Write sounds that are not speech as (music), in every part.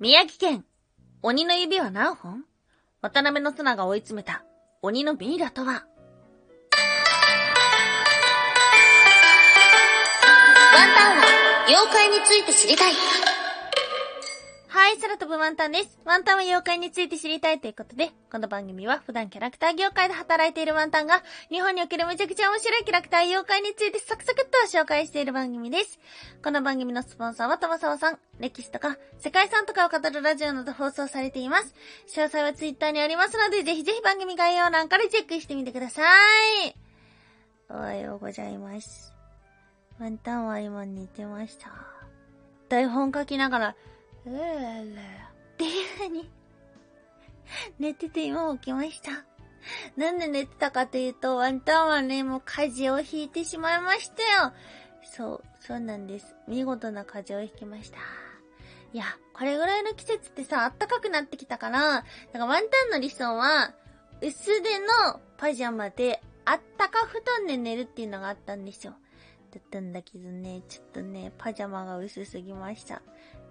宮城県、鬼の指は何本？渡辺の綱が追い詰めた鬼のミイラとは？ワンタンは妖怪について知りたい。はい、空飛ぶワンタンです。ワンタンは妖怪について知りたいということで、この番組は普段キャラクター業界で働いているワンタンが、日本におけるめちゃくちゃ面白いキャラクター妖怪についてサクサクっと紹介している番組です。この番組のスポンサーは玉沢さん、歴史とか世界遺産とかを語るラジオなど放送されています。詳細はツイッターにありますので、ぜひぜひ番組概要欄からチェックしてみてください。おはようございます。ワンタンは今寝てました。台本書きながら、うーららっていう風に、寝てて今起きました。なん。で寝てたかというと、ワンタンはね、もう風邪をひいてしまいましたよ。そう、そうなん。です。見事な風邪をひきました。いや、これぐらいの季節ってさ、暖かくなってきたから、だからワンタンの理想は、薄手のパジャマで、あったか布団で寝るっていうのがあったん。ですよ。だったん。だけどね、ちょっとね、パジャマが薄すぎました。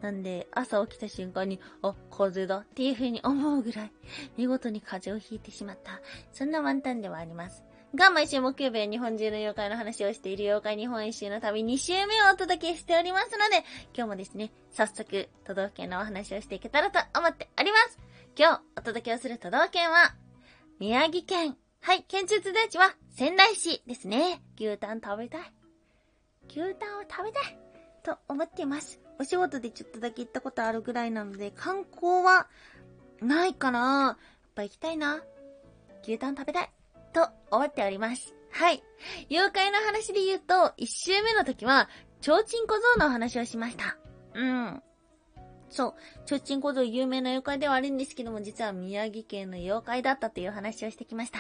なんで、朝起きた瞬間に、あ、風邪だっていう風に思うぐらい、見事に風邪をひいてしまった。そんなワンタンではあります。が、毎週木曜日は日本中の妖怪の話をしている妖怪日本一周の旅2週目をお届けしておりますので、今日もですね、早速、都道府県のお話をしていけたらと思っております。今日、お届けをする都道府県は、宮城県。はい、県中津田地は仙台市ですね。牛タン食べたい。牛タンを食べたいと思っています。お仕事でちょっとだけ行ったことあるぐらいなので、観光はないかなやっぱ行きたいな。牛タン食べたいと思っております。はい。妖怪の話で言うと、一周目の時は、ちょうちん小僧のお話をしました。うん。そう。ちょうちん小僧有名な妖怪ではあるんですけども、実は宮城県の妖怪だったという話をしてきました。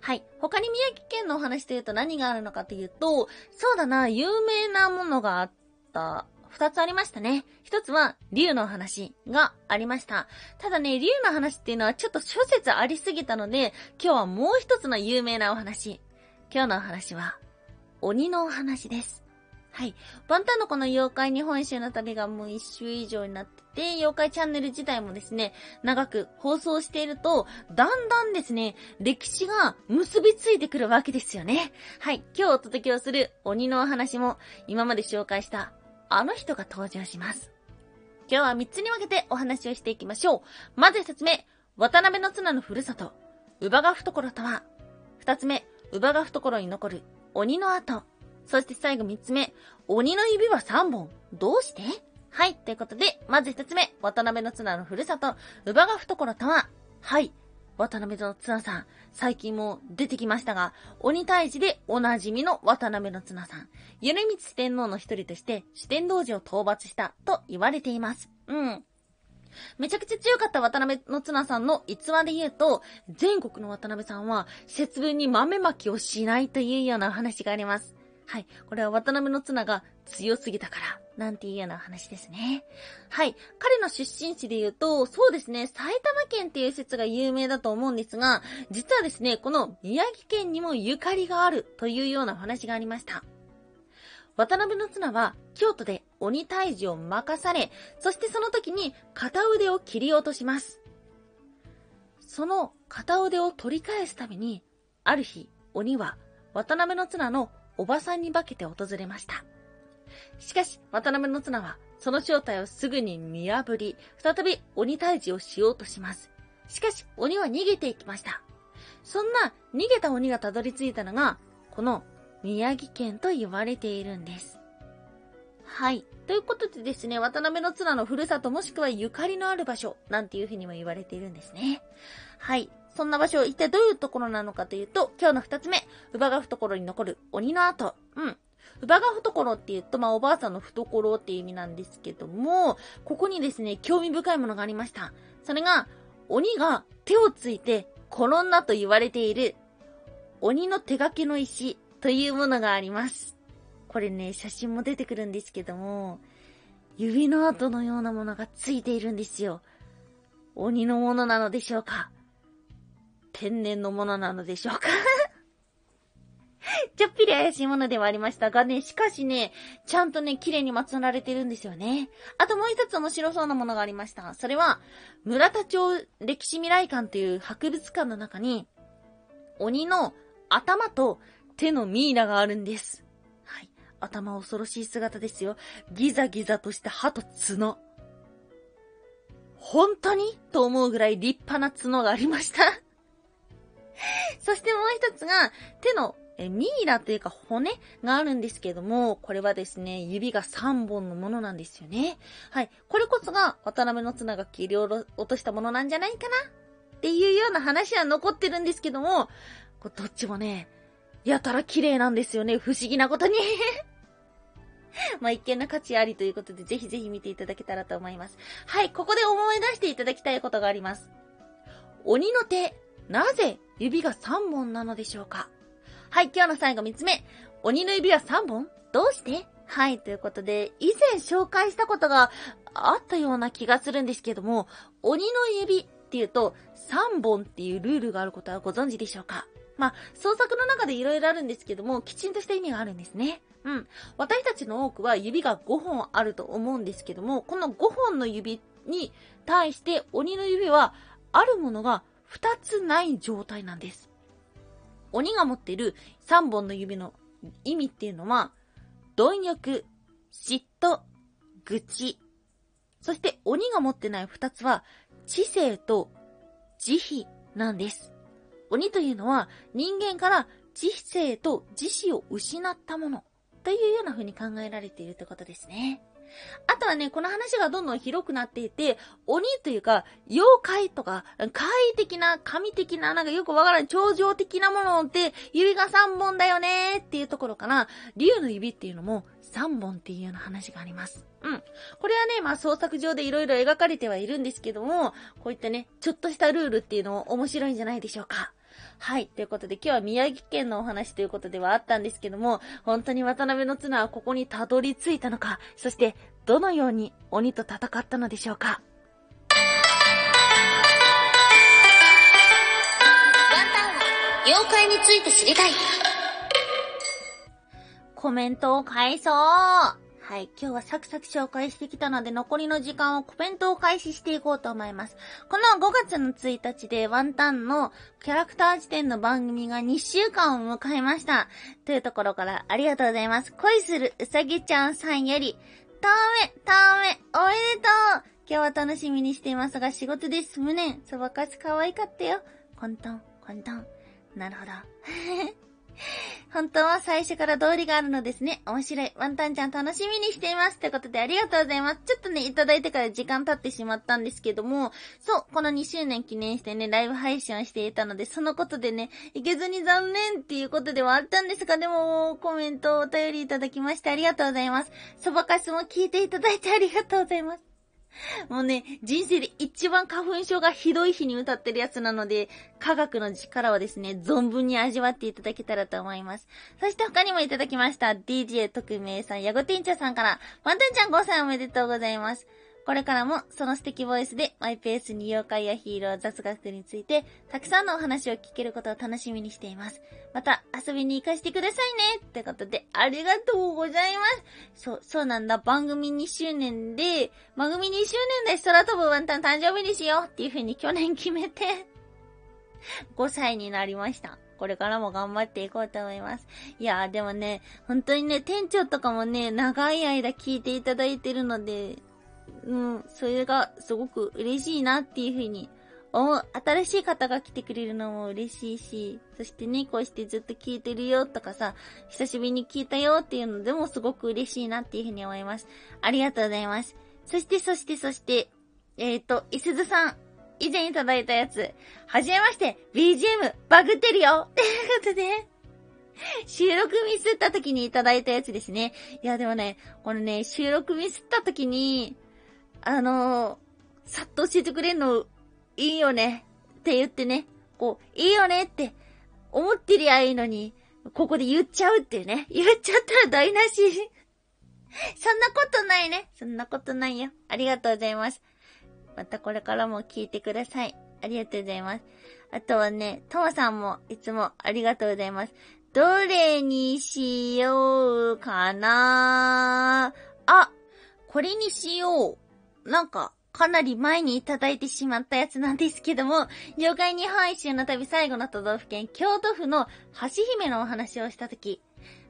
はい。他に宮城県のお話というと何があるのかというと、そうだな、有名なものがあった。二つありましたね。一つは、竜の話がありました。ただね、竜の話っていうのはちょっと諸説ありすぎたので、今日はもう一つの有名なお話。今日のお話は、鬼のお話です。はい。バンタンのこの妖怪日本一周の旅がもう一周以上になってて、妖怪チャンネル自体もですね、長く放送していると、だんだんですね、歴史が結びついてくるわけですよね。はい。今日お届けをする鬼のお話も、今まで紹介したあの人が登場します。今日は3つに分けてお話をしていきましょう。まず1つ目、渡辺の綱のふるさと、乳母が懐とは。2つ目、乳母が懐に残る鬼の跡。そして最後3つ目、鬼の指は3本。どうして？はい、ということで、まず1つ目、渡辺の綱のふるさと、乳母が懐とは。はい、渡辺の綱さん、最近も出てきましたが、鬼退治でおなじみの渡辺の綱さん、頼光天皇の一人として四天王寺を討伐したと言われています。うん。めちゃくちゃ強かった渡辺の綱さんの逸話で言うと、全国の渡辺さんは節分に豆まきをしないというような話があります。はい。これは渡辺の綱が強すぎたから、なんていうような話ですね。はい。彼の出身地で言うと、そうですね、埼玉県っていう説が有名だと思うんですが、実はですね、この宮城県にもゆかりがあるというような話がありました。渡辺の綱は京都で鬼退治を任され、そしてその時に片腕を切り落とします。その片腕を取り返すために、ある日、鬼は渡辺の綱のおばさんに化けて訪れました。しかし、渡辺の綱はその正体をすぐに見破り、再び鬼退治をしようとします。しかし、鬼は逃げていきました。そんな逃げた鬼がたどり着いたのが、この宮城県と言われているんです。はい。ということでですね、渡辺の綱のふるさともしくはゆかりのある場所なんていうふうにも言われているんですね。はい。そんな場所、一体どういうところなのかというと、今日の二つ目、乳母が懐に残る鬼の跡。うん。乳母が懐って言うと、まあ、おばあさんの懐っていう意味なんですけども、ここにですね、興味深いものがありました。それが、鬼が手をついて転んだと言われている、鬼の手掛けの石というものがあります。これね、写真も出てくるんですけども、指の跡のようなものがついているんですよ。鬼のものなのでしょうか天然のものなのでしょうか？(laughs) ちょっぴり怪しいものではありましたがね、しかしね、ちゃんとね、綺麗に祀られてるんですよね。あともう一つ面白そうなものがありました。それは、村田町歴史未来館という博物館の中に、鬼の頭と手のミイラがあるんです。はい。頭恐ろしい姿ですよ。ギザギザとした歯と角。本当に？と思うぐらい立派な角がありました (laughs) そしてもう一つが、手のえミイラというか骨があるんですけども、これはですね、指が3本のものなんですよね。はい。これこそが渡辺の綱が切り落としたものなんじゃないかなっていうような話は残ってるんですけども、こどっちもね、やたら綺麗なんですよね。不思議なことに (laughs) まあ、一見の価値ありということで、ぜひぜひ見ていただけたらと思います。はい、ここで思い出していただきたいことがあります。鬼の手、なぜ指が3本なのでしょうか？はい、今日の最後3つ目。鬼の指は3本？どうして？はい、ということで、以前紹介したことがあったような気がするんですけども、鬼の指っていうと3本っていうルールがあることはご存知でしょうか？まあ、創作の中で色々あるんですけども、きちんとした意味があるんですね。うん。私たちの多くは指が5本あると思うんですけども、この5本の指に対して鬼の指はあるものが2つない状態なんです。鬼が持っている3本の指の意味っていうのは、貪欲、嫉妬、愚痴。そして鬼が持ってない2つは、知性と慈悲なんです。鬼というのは人間から知性と自死を失ったものというような風に考えられているということですね。あとはね、この話がどんどん広くなっていて、鬼というか、妖怪とか、怪異的な、神的な、なんかよくわからない、超常的なものって、指が3本だよねっていうところから、竜の指っていうのも3本っていうような話があります。うん。これはね、まあ創作上で色々描かれてはいるんですけども、こういったね、ちょっとしたルールっていうのも面白いんじゃないでしょうか。はい。ということで今日は宮城県のお話ということではあったんですけども、本当に渡辺の綱はここにたどり着いたのか、そしてどのように鬼と戦ったのでしょうか？ワンタンは妖怪について知りたい。コメントを返そうはい。今日はサクサク紹介してきたので、残りの時間をコメントを開始していこうと思います。この5月の1日でワンタンのキャラクター辞典の番組が2週間を迎えました。というところからありがとうございます。恋するうさぎちゃんさんより、ため、ため、おめでとう今日は楽しみにしていますが仕事です。無念。そばかす可愛かったよ。コントン、コントン。なるほど。本当は最初から通りがあるのですね。面白い。ワンタンちゃん楽しみにしています。ということでありがとうございます。ちょっとね、いただいてから時間経ってしまったんですけども、そう、この2周年記念してね、ライブ配信をしていたので、そのことでね、いけずに残念っていうことではあったんですが、でも、コメントをお便りいただきましてありがとうございます。そばかすも聞いていただいてありがとうございます。もうね、人生で一番花粉症がひどい日に歌ってるやつなので、科学の力はですね、存分に味わっていただけたらと思います。そして他にもいただきました。DJ 特命さん、ヤゴテンチャさんから、ワンタンちゃん5歳おめでとうございます。これからもその素敵ボイスでマイペースに妖怪やヒーロー雑学についてたくさんのお話を聞けることを楽しみにしています。また遊びに行かせてくださいねってことでありがとうございます。そう、そうなんだ。番組2周年で、番組2周年で空飛ぶワンタン誕生日にしようっていう風に去年決めて5歳になりました。これからも頑張っていこうと思います。いやーでもね、本当にね、店長とかもね、長い間聞いていただいてるので、うん、それがすごく嬉しいなっていうふうに思う。新しい方が来てくれるのも嬉しいし、そしてね、こうしてずっと聞いてるよとかさ、久しぶりに聞いたよっていうのでもすごく嬉しいなっていうふうに思います。ありがとうございます。そして、そして、そして、えっ、ー、と、いすずさん、以前いただいたやつ、はじめまして、BGM バグってるよっていうことで、収録ミスった時にいただいたやつですね。いや、でもね、このね、収録ミスった時に、あのー、さっと教えてくれるの、いいよね。って言ってね。こう、いいよねって思ってりゃいいのに、ここで言っちゃうっていうね。言っちゃったら台無し。(laughs) そんなことないね。そんなことないよ。ありがとうございます。またこれからも聞いてください。ありがとうございます。あとはね、ともさんもいつもありがとうございます。どれにしようかなあ、これにしよう。なんか、かなり前にいただいてしまったやつなんですけども、妖怪日本一周の旅最後の都道府県、京都府の橋姫のお話をしたとき、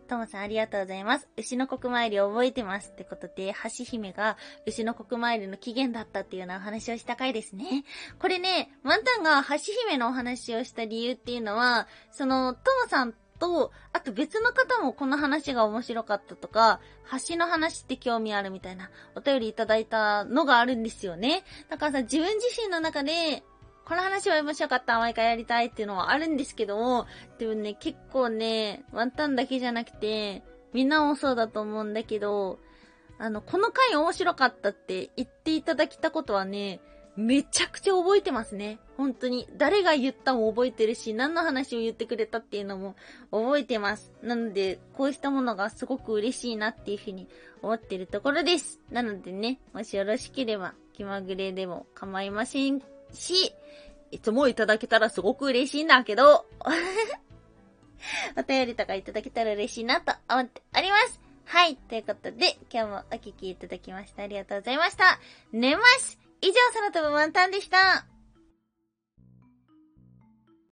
ともさんありがとうございます。牛の国参り覚えてますってことで、橋姫が牛の国参りの起源だったっていうようなお話をした回ですね。これね、ワンタンが橋姫のお話をした理由っていうのは、その、ともさんと、あと別の方もこの話が面白かったとか、橋の話って興味あるみたいなお便りいただいたのがあるんですよね。だからさ、自分自身の中で、この話は面白かった、毎回やりたいっていうのはあるんですけども、でもね、結構ね、ワンタンだけじゃなくて、みんなもそうだと思うんだけど、あの、この回面白かったって言っていただきたことはね、めちゃくちゃ覚えてますね。本当に。誰が言ったも覚えてるし、何の話を言ってくれたっていうのも覚えてます。なので、こうしたものがすごく嬉しいなっていうふうに思ってるところです。なのでね、もしよろしければ、気まぐれでも構いませんし、いつもいただけたらすごく嬉しいんだけど、(laughs) お便りとかいただけたら嬉しいなと思っております。はい。ということで、今日もお聞きいただきましてありがとうございました。寝ます以上、空飛ぶワンタンでした。